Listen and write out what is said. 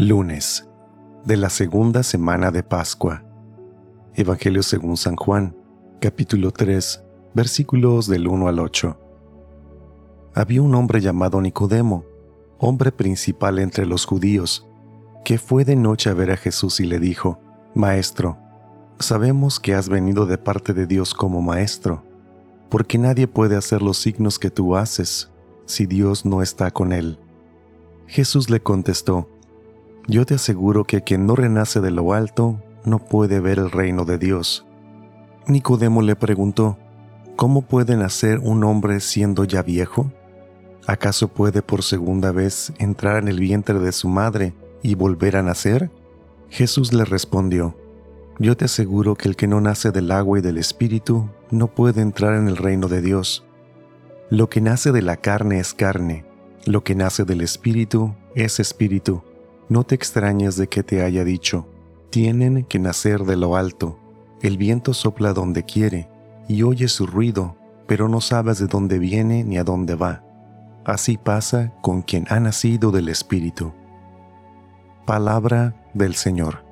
Lunes de la segunda semana de Pascua. Evangelio según San Juan, capítulo 3, versículos del 1 al 8. Había un hombre llamado Nicodemo, hombre principal entre los judíos, que fue de noche a ver a Jesús y le dijo, Maestro, sabemos que has venido de parte de Dios como maestro, porque nadie puede hacer los signos que tú haces si Dios no está con él. Jesús le contestó, yo te aseguro que quien no renace de lo alto no puede ver el reino de Dios. Nicodemo le preguntó, ¿Cómo puede nacer un hombre siendo ya viejo? ¿Acaso puede por segunda vez entrar en el vientre de su madre y volver a nacer? Jesús le respondió, Yo te aseguro que el que no nace del agua y del espíritu no puede entrar en el reino de Dios. Lo que nace de la carne es carne, lo que nace del espíritu es espíritu. No te extrañes de que te haya dicho, tienen que nacer de lo alto. El viento sopla donde quiere y oyes su ruido, pero no sabes de dónde viene ni a dónde va. Así pasa con quien ha nacido del Espíritu. Palabra del Señor.